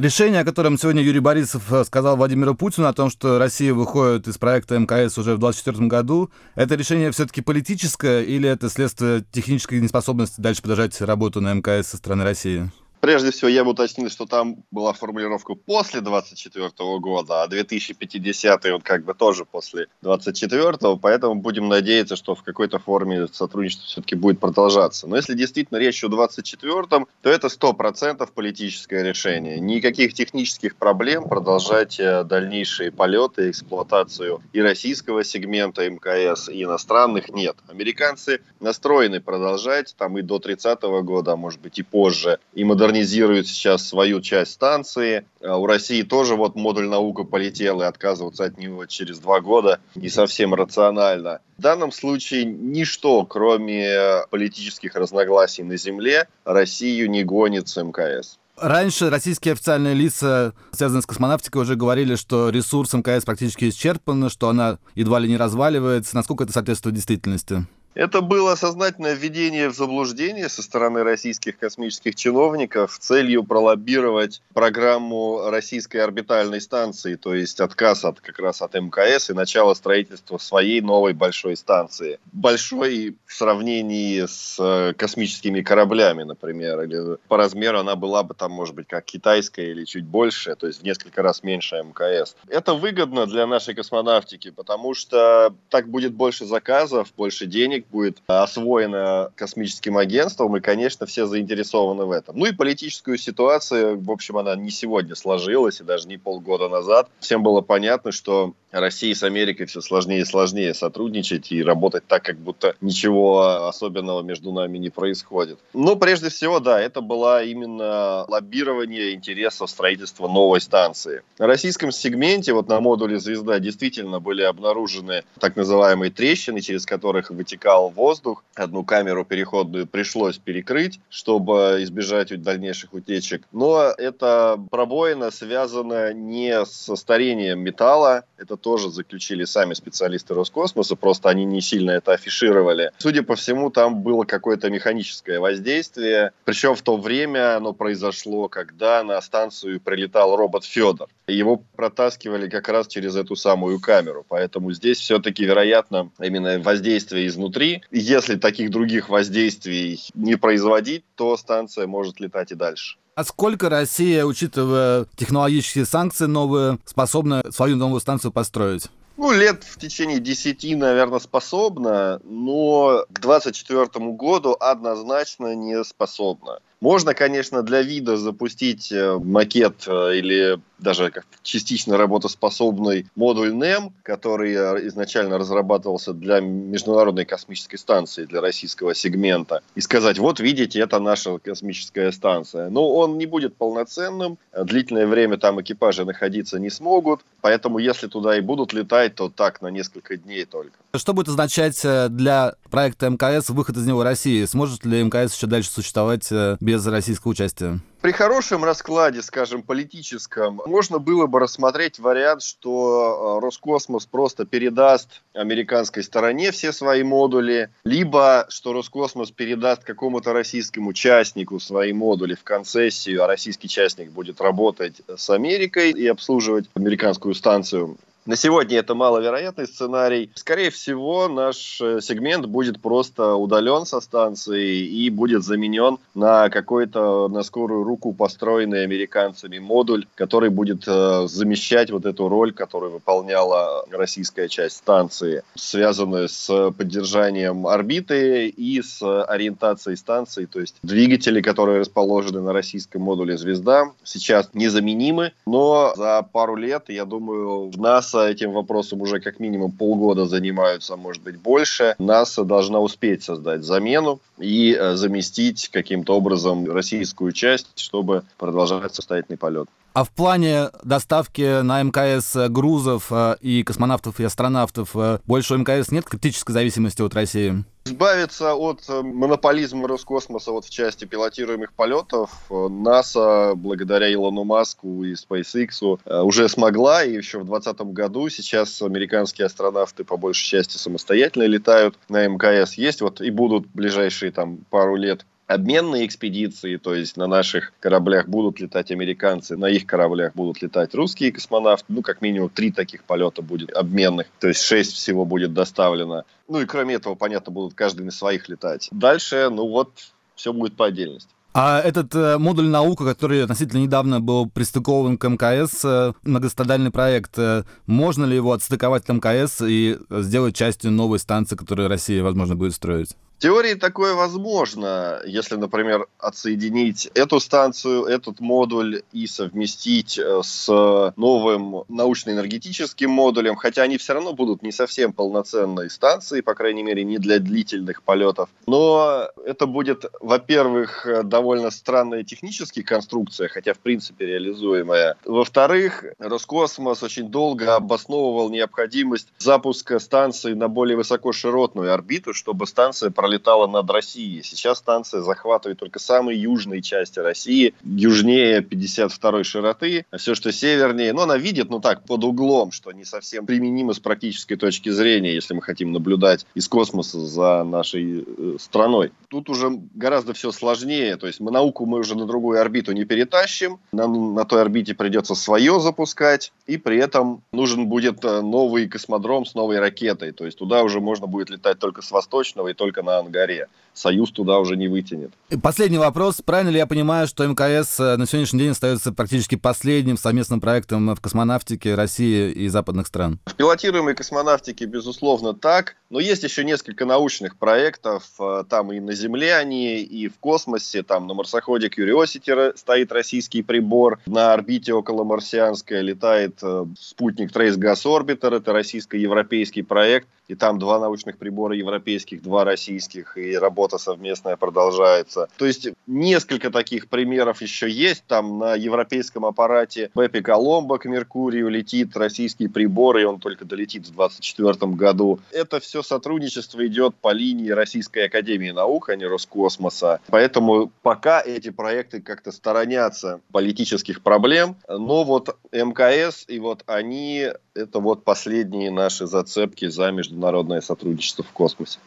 Решение, о котором сегодня Юрий Борисов э, сказал Владимиру Путину о том, что Россия выходит из проекта МКС уже в 2024 году, это решение все-таки политическое или это следствие технической неспособности дальше продолжать работу на мкс со стороны России? Прежде всего, я бы уточнил, что там была формулировка после 24 года, а 2050 он как бы тоже после 24 поэтому будем надеяться, что в какой-то форме сотрудничество все-таки будет продолжаться. Но если действительно речь о 24 то это 100% политическое решение. Никаких технических проблем продолжать э, дальнейшие полеты, эксплуатацию и российского сегмента МКС, и иностранных нет. Американцы настроены продолжать там и до 30 года, а может быть и позже, и модернизировать модернизирует сейчас свою часть станции. А у России тоже вот модуль наука полетел, и отказываться от него через два года не совсем рационально. В данном случае ничто, кроме политических разногласий на земле, Россию не гонит с МКС. Раньше российские официальные лица, связанные с космонавтикой, уже говорили, что ресурс МКС практически исчерпан, что она едва ли не разваливается. Насколько это соответствует действительности? Это было сознательное введение в заблуждение со стороны российских космических чиновников целью пролоббировать программу российской орбитальной станции, то есть отказ от как раз от МКС и начало строительства своей новой большой станции. Большой в сравнении с э, космическими кораблями, например, или по размеру она была бы там, может быть, как китайская или чуть больше, то есть в несколько раз меньше МКС. Это выгодно для нашей космонавтики, потому что так будет больше заказов, больше денег, денег будет освоено космическим агентством, и, конечно, все заинтересованы в этом. Ну и политическую ситуацию, в общем, она не сегодня сложилась, и даже не полгода назад. Всем было понятно, что России с Америкой все сложнее и сложнее сотрудничать и работать так, как будто ничего особенного между нами не происходит. Но прежде всего, да, это была именно лоббирование интересов строительства новой станции. На российском сегменте, вот на модуле «Звезда» действительно были обнаружены так называемые трещины, через которых вытекал воздух. Одну камеру переходную пришлось перекрыть, чтобы избежать дальнейших утечек. Но эта пробоина связана не со старением металла, это тоже заключили сами специалисты Роскосмоса, просто они не сильно это афишировали. Судя по всему, там было какое-то механическое воздействие, причем в то время оно произошло, когда на станцию прилетал робот Федор. Его протаскивали как раз через эту самую камеру, поэтому здесь все-таки, вероятно, именно воздействие изнутри. Если таких других воздействий не производить, то станция может летать и дальше. А сколько Россия, учитывая технологические санкции новые, способна свою новую станцию построить? Ну, лет в течение 10, наверное, способна, но к 2024 году однозначно не способна. Можно, конечно, для вида запустить э, макет э, или даже частично работоспособный модуль NEM, который э, изначально разрабатывался для Международной космической станции, для российского сегмента, и сказать, вот видите, это наша космическая станция. Но он не будет полноценным, длительное время там экипажи находиться не смогут, поэтому если туда и будут летать, то так, на несколько дней только. Что будет означать для проекта МКС выход из него России? Сможет ли МКС еще дальше существовать без без российского участия? При хорошем раскладе, скажем, политическом, можно было бы рассмотреть вариант, что э, Роскосмос просто передаст американской стороне все свои модули, либо что Роскосмос передаст какому-то российскому участнику свои модули в концессию, а российский частник будет работать с Америкой и обслуживать американскую станцию на сегодня это маловероятный сценарий. Скорее всего, наш э, сегмент будет просто удален со станции и будет заменен на какой-то на скорую руку построенный американцами модуль, который будет э, замещать вот эту роль, которую выполняла российская часть станции, связанную с поддержанием орбиты и с ориентацией станции. То есть двигатели, которые расположены на российском модуле «Звезда», сейчас незаменимы, но за пару лет, я думаю, в нас НАСА этим вопросом уже как минимум полгода занимаются, может быть больше. НАСА должна успеть создать замену и э, заместить каким-то образом российскую часть, чтобы продолжать состоятельный полет. А в плане доставки на МКС грузов э, и космонавтов и астронавтов э, больше у МКС нет критической зависимости от России? Избавиться от э, монополизма Роскосмоса вот в части пилотируемых полетов НАСА, благодаря Илону Маску и SpaceX, уже смогла, и еще в 2020 году сейчас американские астронавты по большей части самостоятельно летают на МКС. Есть вот и будут ближайшие там пару лет обменные экспедиции, то есть на наших кораблях будут летать американцы, на их кораблях будут летать русские космонавты. Ну, как минимум, три таких полета будет обменных, то есть шесть всего будет доставлено. Ну и кроме этого, понятно, будут каждый на своих летать. Дальше, ну вот, все будет по отдельности. А этот э, модуль наука, который относительно недавно был пристыкован к МКС, э, многострадальный проект, э, можно ли его отстыковать к МКС и сделать частью новой станции, которую Россия, возможно, будет строить? Теории такое возможно, если, например, отсоединить эту станцию, этот модуль и совместить э, с новым научно-энергетическим модулем, хотя они все равно будут не совсем полноценной станцией, по крайней мере, не для длительных полетов. Но это будет, во-первых, довольно странная техническая конструкция, хотя, в принципе, реализуемая. Во-вторых, Роскосмос очень долго обосновывал необходимость запуска станции на более высокоширотную орбиту, чтобы станция пролетала над Россией. Сейчас станция захватывает только самые южные части России, южнее 52 широты, а все, что севернее, ну, она видит, ну так, под углом, что не совсем применимо с практической точки зрения, если мы хотим наблюдать из космоса за нашей э, страной. Тут уже гораздо все сложнее, то есть мы науку мы уже на другую орбиту не перетащим, нам на той орбите придется свое запускать, и при этом нужен будет э, новый космодром с новой ракетой, то есть туда уже можно будет летать только с восточного и только на ангаре. Союз туда уже не вытянет. Последний вопрос. Правильно ли я понимаю, что МКС э, на сегодняшний день остается практически последним совместным проектом в космонавтике России и западных стран? В пилотируемой космонавтике, безусловно, так. Но есть еще несколько научных проектов. Э, там и на Земле они, и в космосе. Там на марсоходе Curiosity стоит российский прибор. На орбите около марсианской летает э, спутник Trace Gas Orbiter. Это российско-европейский проект. И там два научных прибора европейских, два российских. И работа совместная продолжается. То есть несколько таких примеров еще есть. Там на европейском аппарате Пепи Коломбо к Меркурию летит российский прибор, и он только долетит в 2024 году. Это все сотрудничество идет по линии Российской Академии Наук, а не Роскосмоса. Поэтому пока эти проекты как-то сторонятся политических проблем. Но вот МКС и вот они, это вот последние наши зацепки за международное сотрудничество в космосе.